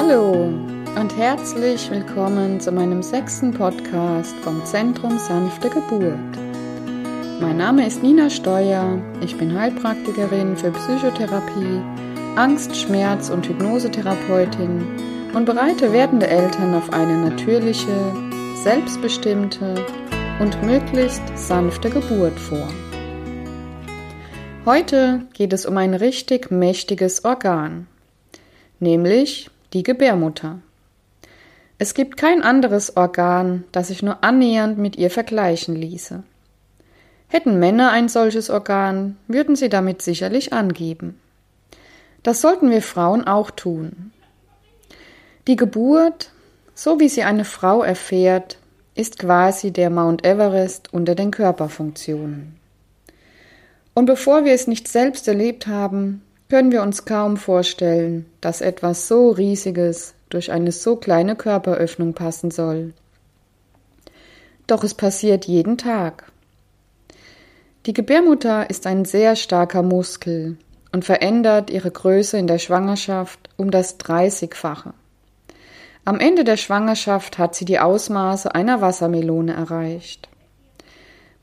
Hallo und herzlich willkommen zu meinem sechsten Podcast vom Zentrum Sanfte Geburt. Mein Name ist Nina Steuer, ich bin Heilpraktikerin für Psychotherapie, Angst-, Schmerz- und Hypnosetherapeutin und bereite werdende Eltern auf eine natürliche, selbstbestimmte und möglichst sanfte Geburt vor. Heute geht es um ein richtig mächtiges Organ, nämlich die Gebärmutter. Es gibt kein anderes Organ, das sich nur annähernd mit ihr vergleichen ließe. Hätten Männer ein solches Organ, würden sie damit sicherlich angeben. Das sollten wir Frauen auch tun. Die Geburt, so wie sie eine Frau erfährt, ist quasi der Mount Everest unter den Körperfunktionen. Und bevor wir es nicht selbst erlebt haben, können wir uns kaum vorstellen, dass etwas so Riesiges durch eine so kleine Körperöffnung passen soll. Doch es passiert jeden Tag. Die Gebärmutter ist ein sehr starker Muskel und verändert ihre Größe in der Schwangerschaft um das Dreißigfache. Am Ende der Schwangerschaft hat sie die Ausmaße einer Wassermelone erreicht.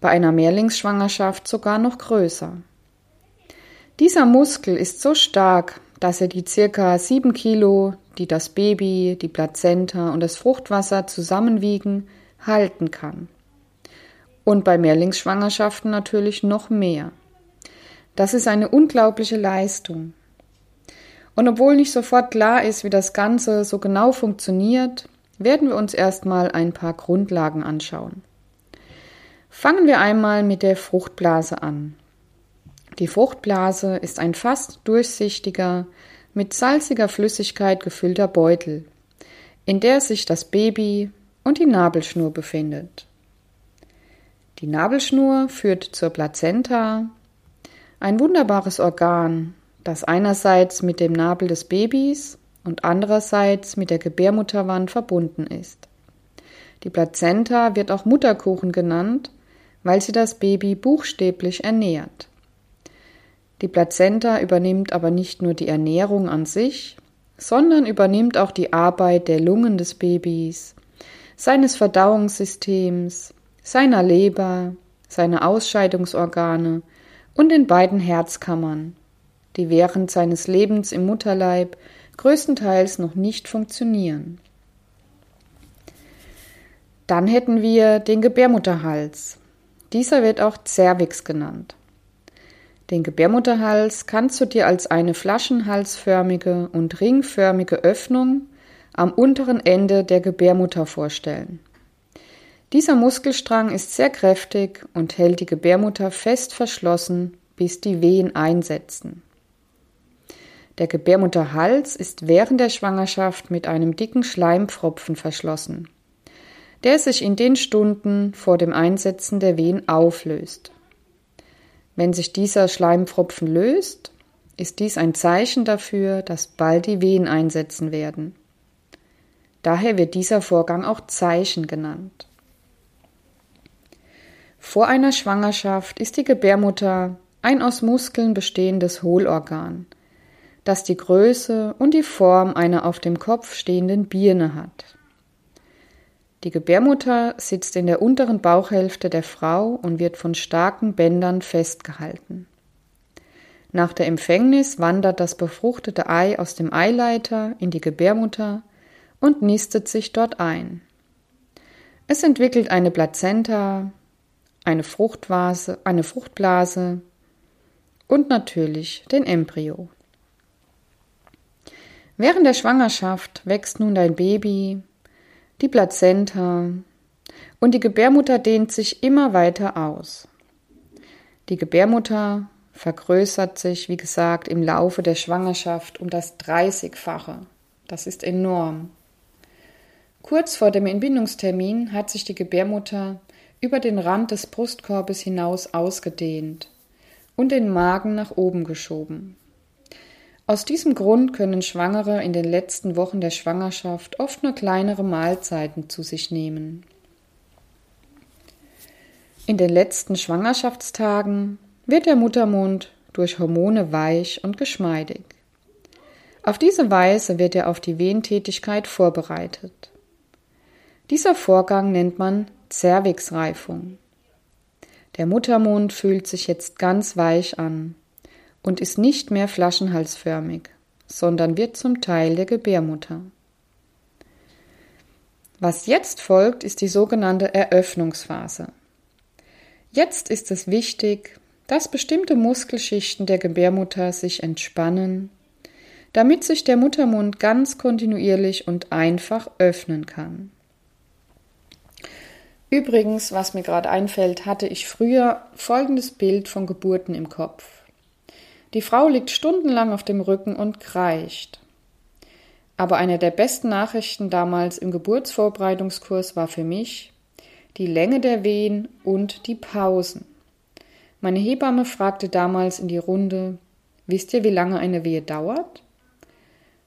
Bei einer Mehrlingsschwangerschaft sogar noch größer. Dieser Muskel ist so stark, dass er die circa sieben Kilo, die das Baby, die Plazenta und das Fruchtwasser zusammenwiegen, halten kann. Und bei Mehrlingsschwangerschaften natürlich noch mehr. Das ist eine unglaubliche Leistung. Und obwohl nicht sofort klar ist, wie das Ganze so genau funktioniert, werden wir uns erstmal ein paar Grundlagen anschauen. Fangen wir einmal mit der Fruchtblase an. Die Fruchtblase ist ein fast durchsichtiger, mit salziger Flüssigkeit gefüllter Beutel, in der sich das Baby und die Nabelschnur befindet. Die Nabelschnur führt zur Plazenta, ein wunderbares Organ, das einerseits mit dem Nabel des Babys und andererseits mit der Gebärmutterwand verbunden ist. Die Plazenta wird auch Mutterkuchen genannt, weil sie das Baby buchstäblich ernährt. Die Plazenta übernimmt aber nicht nur die Ernährung an sich, sondern übernimmt auch die Arbeit der Lungen des Babys, seines Verdauungssystems, seiner Leber, seiner Ausscheidungsorgane und den beiden Herzkammern, die während seines Lebens im Mutterleib größtenteils noch nicht funktionieren. Dann hätten wir den Gebärmutterhals. Dieser wird auch Cervix genannt. Den Gebärmutterhals kannst du dir als eine flaschenhalsförmige und ringförmige Öffnung am unteren Ende der Gebärmutter vorstellen. Dieser Muskelstrang ist sehr kräftig und hält die Gebärmutter fest verschlossen, bis die Wehen einsetzen. Der Gebärmutterhals ist während der Schwangerschaft mit einem dicken Schleimpfropfen verschlossen, der sich in den Stunden vor dem Einsetzen der Wehen auflöst. Wenn sich dieser Schleimpfropfen löst, ist dies ein Zeichen dafür, dass bald die Wehen einsetzen werden. Daher wird dieser Vorgang auch Zeichen genannt. Vor einer Schwangerschaft ist die Gebärmutter ein aus Muskeln bestehendes Hohlorgan, das die Größe und die Form einer auf dem Kopf stehenden Birne hat. Die Gebärmutter sitzt in der unteren Bauchhälfte der Frau und wird von starken Bändern festgehalten. Nach der Empfängnis wandert das befruchtete Ei aus dem Eileiter in die Gebärmutter und nistet sich dort ein. Es entwickelt eine Plazenta, eine Fruchtvase, eine Fruchtblase und natürlich den Embryo. Während der Schwangerschaft wächst nun dein Baby die Plazenta und die Gebärmutter dehnt sich immer weiter aus. Die Gebärmutter vergrößert sich, wie gesagt, im Laufe der Schwangerschaft um das 30-fache. Das ist enorm. Kurz vor dem Entbindungstermin hat sich die Gebärmutter über den Rand des Brustkorbes hinaus ausgedehnt und den Magen nach oben geschoben. Aus diesem Grund können Schwangere in den letzten Wochen der Schwangerschaft oft nur kleinere Mahlzeiten zu sich nehmen. In den letzten Schwangerschaftstagen wird der Muttermund durch Hormone weich und geschmeidig. Auf diese Weise wird er auf die Wehentätigkeit vorbereitet. Dieser Vorgang nennt man Zervixreifung. Der Muttermund fühlt sich jetzt ganz weich an und ist nicht mehr flaschenhalsförmig, sondern wird zum Teil der Gebärmutter. Was jetzt folgt, ist die sogenannte Eröffnungsphase. Jetzt ist es wichtig, dass bestimmte Muskelschichten der Gebärmutter sich entspannen, damit sich der Muttermund ganz kontinuierlich und einfach öffnen kann. Übrigens, was mir gerade einfällt, hatte ich früher folgendes Bild von Geburten im Kopf. Die Frau liegt stundenlang auf dem Rücken und kreischt. Aber eine der besten Nachrichten damals im Geburtsvorbereitungskurs war für mich die Länge der Wehen und die Pausen. Meine Hebamme fragte damals in die Runde, wisst ihr, wie lange eine Wehe dauert?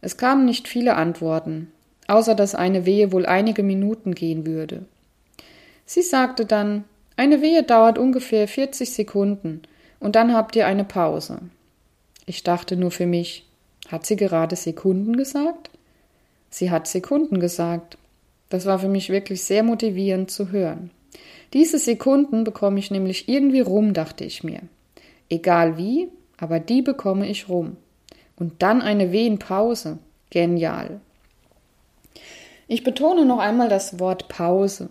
Es kamen nicht viele Antworten, außer dass eine Wehe wohl einige Minuten gehen würde. Sie sagte dann, eine Wehe dauert ungefähr 40 Sekunden und dann habt ihr eine Pause. Ich dachte nur für mich, hat sie gerade Sekunden gesagt? Sie hat Sekunden gesagt. Das war für mich wirklich sehr motivierend zu hören. Diese Sekunden bekomme ich nämlich irgendwie rum, dachte ich mir. Egal wie, aber die bekomme ich rum. Und dann eine Wehenpause. Genial. Ich betone noch einmal das Wort Pause.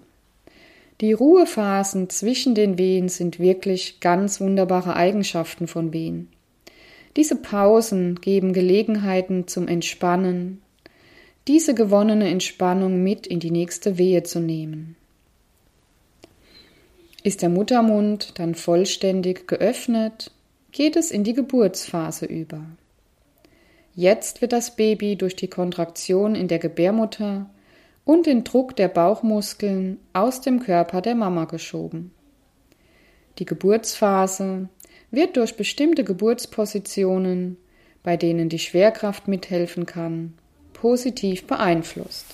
Die Ruhephasen zwischen den Wehen sind wirklich ganz wunderbare Eigenschaften von Wehen. Diese Pausen geben Gelegenheiten zum Entspannen, diese gewonnene Entspannung mit in die nächste Wehe zu nehmen. Ist der Muttermund dann vollständig geöffnet, geht es in die Geburtsphase über. Jetzt wird das Baby durch die Kontraktion in der Gebärmutter und den Druck der Bauchmuskeln aus dem Körper der Mama geschoben. Die Geburtsphase wird durch bestimmte Geburtspositionen, bei denen die Schwerkraft mithelfen kann, positiv beeinflusst.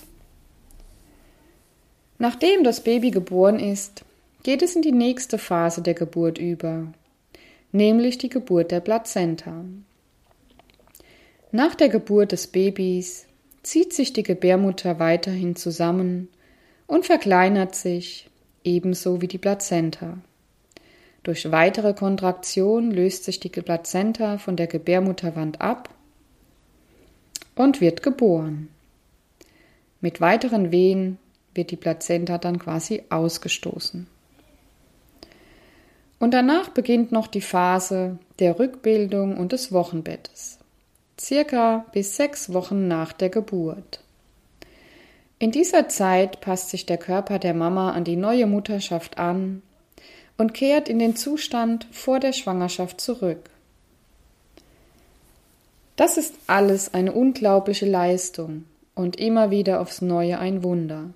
Nachdem das Baby geboren ist, geht es in die nächste Phase der Geburt über, nämlich die Geburt der Plazenta. Nach der Geburt des Babys zieht sich die Gebärmutter weiterhin zusammen und verkleinert sich, ebenso wie die Plazenta. Durch weitere Kontraktion löst sich die Plazenta von der Gebärmutterwand ab und wird geboren. Mit weiteren Wehen wird die Plazenta dann quasi ausgestoßen. Und danach beginnt noch die Phase der Rückbildung und des Wochenbettes circa bis sechs Wochen nach der Geburt. In dieser Zeit passt sich der Körper der Mama an die neue Mutterschaft an und kehrt in den Zustand vor der Schwangerschaft zurück. Das ist alles eine unglaubliche Leistung und immer wieder aufs neue ein Wunder.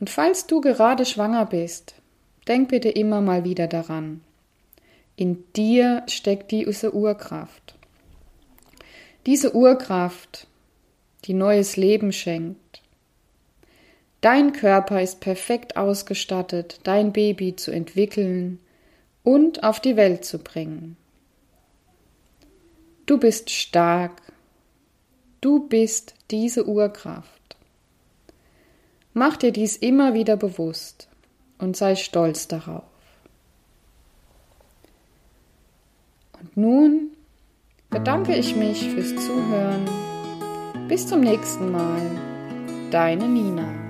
Und falls du gerade schwanger bist, denk bitte immer mal wieder daran. In dir steckt diese Urkraft. Diese Urkraft, die neues Leben schenkt. Dein Körper ist perfekt ausgestattet, dein Baby zu entwickeln und auf die Welt zu bringen. Du bist stark. Du bist diese Urkraft. Mach dir dies immer wieder bewusst und sei stolz darauf. Und nun bedanke ich mich fürs Zuhören. Bis zum nächsten Mal. Deine Nina.